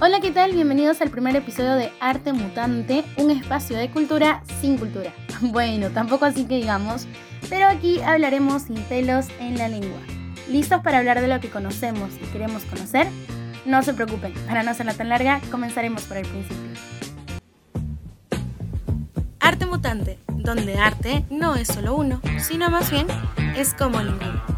Hola, ¿qué tal? Bienvenidos al primer episodio de Arte Mutante, un espacio de cultura sin cultura. Bueno, tampoco así que digamos, pero aquí hablaremos sin pelos en la lengua. ¿Listos para hablar de lo que conocemos y queremos conocer? No se preocupen, para no hacerla tan larga, comenzaremos por el principio. Arte Mutante, donde arte no es solo uno, sino más bien es como ninguno.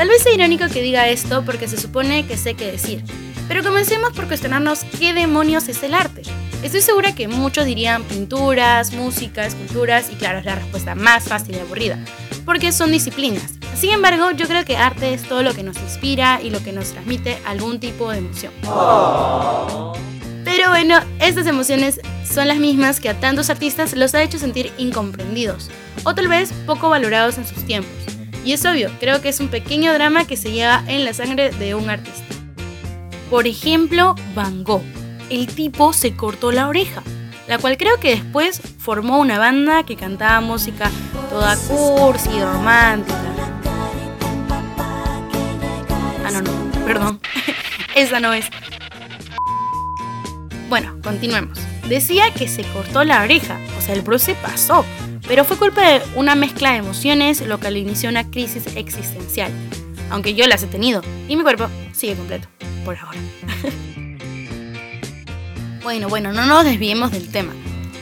Tal vez sea irónico que diga esto porque se supone que sé qué decir, pero comencemos por cuestionarnos qué demonios es el arte. Estoy segura que muchos dirían pinturas, música, esculturas y claro, es la respuesta más fácil y aburrida, porque son disciplinas. Sin embargo, yo creo que arte es todo lo que nos inspira y lo que nos transmite algún tipo de emoción. Pero bueno, estas emociones son las mismas que a tantos artistas los ha hecho sentir incomprendidos, o tal vez poco valorados en sus tiempos. Y es obvio, creo que es un pequeño drama que se lleva en la sangre de un artista. Por ejemplo, Van Gogh el tipo se cortó la oreja, la cual creo que después formó una banda que cantaba música toda cursi y romántica. Ah, no, no, perdón, esa no es. Bueno, continuemos. Decía que se cortó la oreja, o sea, el bro se pasó, pero fue culpa de una mezcla de emociones lo que le inició una crisis existencial. Aunque yo las he tenido y mi cuerpo sigue completo, por ahora. Bueno, bueno, no nos desviemos del tema.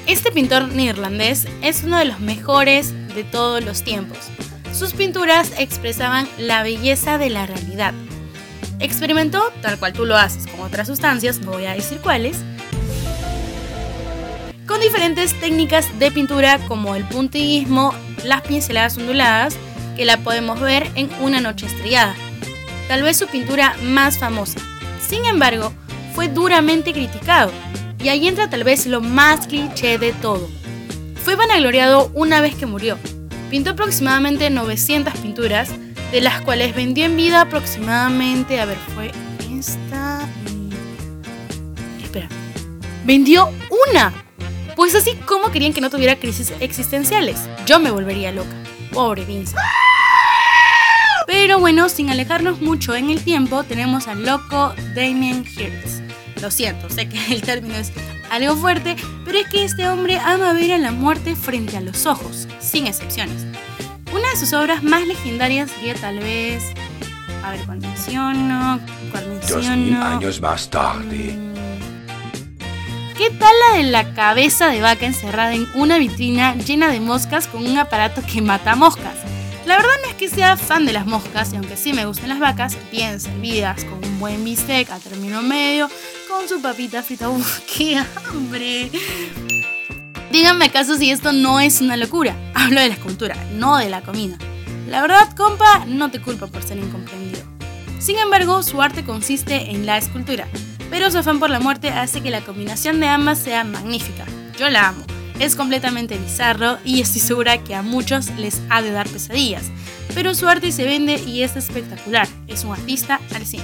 Este pintor neerlandés es uno de los mejores de todos los tiempos. Sus pinturas expresaban la belleza de la realidad. Experimentó, tal cual tú lo haces con otras sustancias, no voy a decir cuáles, con diferentes técnicas de pintura como el puntillismo, las pinceladas onduladas, que la podemos ver en Una noche estrellada, tal vez su pintura más famosa. Sin embargo, fue duramente criticado, y ahí entra tal vez lo más cliché de todo. Fue vanagloriado una vez que murió. Pintó aproximadamente 900 pinturas, de las cuales vendió en vida aproximadamente, a ver, fue esta... Espera, vendió una. Pues así como querían que no tuviera crisis existenciales. Yo me volvería loca. Pobre Vincent. Pero bueno, sin alejarnos mucho en el tiempo, tenemos al loco Damien Hirst lo siento, sé que el término es algo fuerte, pero es que este hombre ama ver a la muerte frente a los ojos, sin excepciones. Una de sus obras más legendarias sería tal vez. A ver, ¿cuál menciono? ¿Cuál menciono? años más tarde. ¿Qué tal la de la cabeza de vaca encerrada en una vitrina llena de moscas con un aparato que mata moscas? La verdad no es que sea fan de las moscas y aunque sí me gustan las vacas, bien servidas con un buen bistec a término medio, con su papita frita. ¡Uf, qué hambre! Díganme acaso si esto no es una locura. Hablo de la escultura, no de la comida. La verdad, compa, no te culpo por ser incomprendido. Sin embargo, su arte consiste en la escultura, pero su afán por la muerte hace que la combinación de ambas sea magnífica. Yo la amo es completamente bizarro y estoy segura que a muchos les ha de dar pesadillas, pero su arte se vende y es espectacular, es un artista al 100.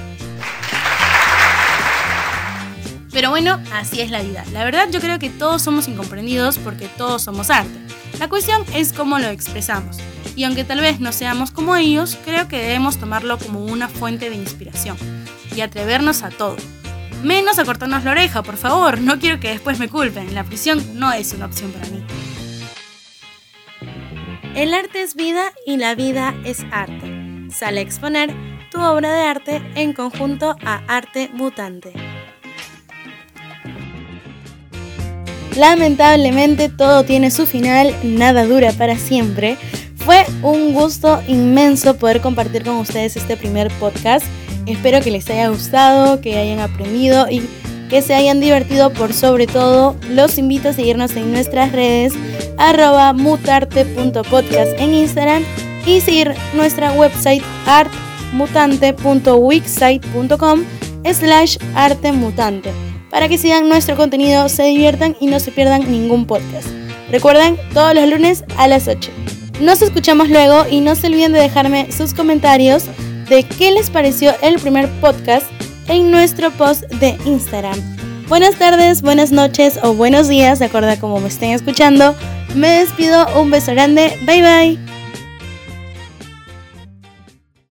Pero bueno, así es la vida. La verdad yo creo que todos somos incomprendidos porque todos somos arte. La cuestión es cómo lo expresamos. Y aunque tal vez no seamos como ellos, creo que debemos tomarlo como una fuente de inspiración y atrevernos a todo. Menos a cortarnos la oreja, por favor. No quiero que después me culpen. La prisión no es una opción para mí. El arte es vida y la vida es arte. Sale a exponer tu obra de arte en conjunto a Arte Mutante. Lamentablemente todo tiene su final, nada dura para siempre. Fue un gusto inmenso poder compartir con ustedes este primer podcast. Espero que les haya gustado, que hayan aprendido y que se hayan divertido por sobre todo. Los invito a seguirnos en nuestras redes arroba mutarte.podcast en Instagram y seguir nuestra website artmutante.wixsite.com slash artemutante para que sigan nuestro contenido, se diviertan y no se pierdan ningún podcast. Recuerden, todos los lunes a las 8. Nos escuchamos luego y no se olviden de dejarme sus comentarios de qué les pareció el primer podcast en nuestro post de Instagram. Buenas tardes, buenas noches o buenos días, de acuerdo a cómo me estén escuchando. Me despido, un beso grande, bye bye.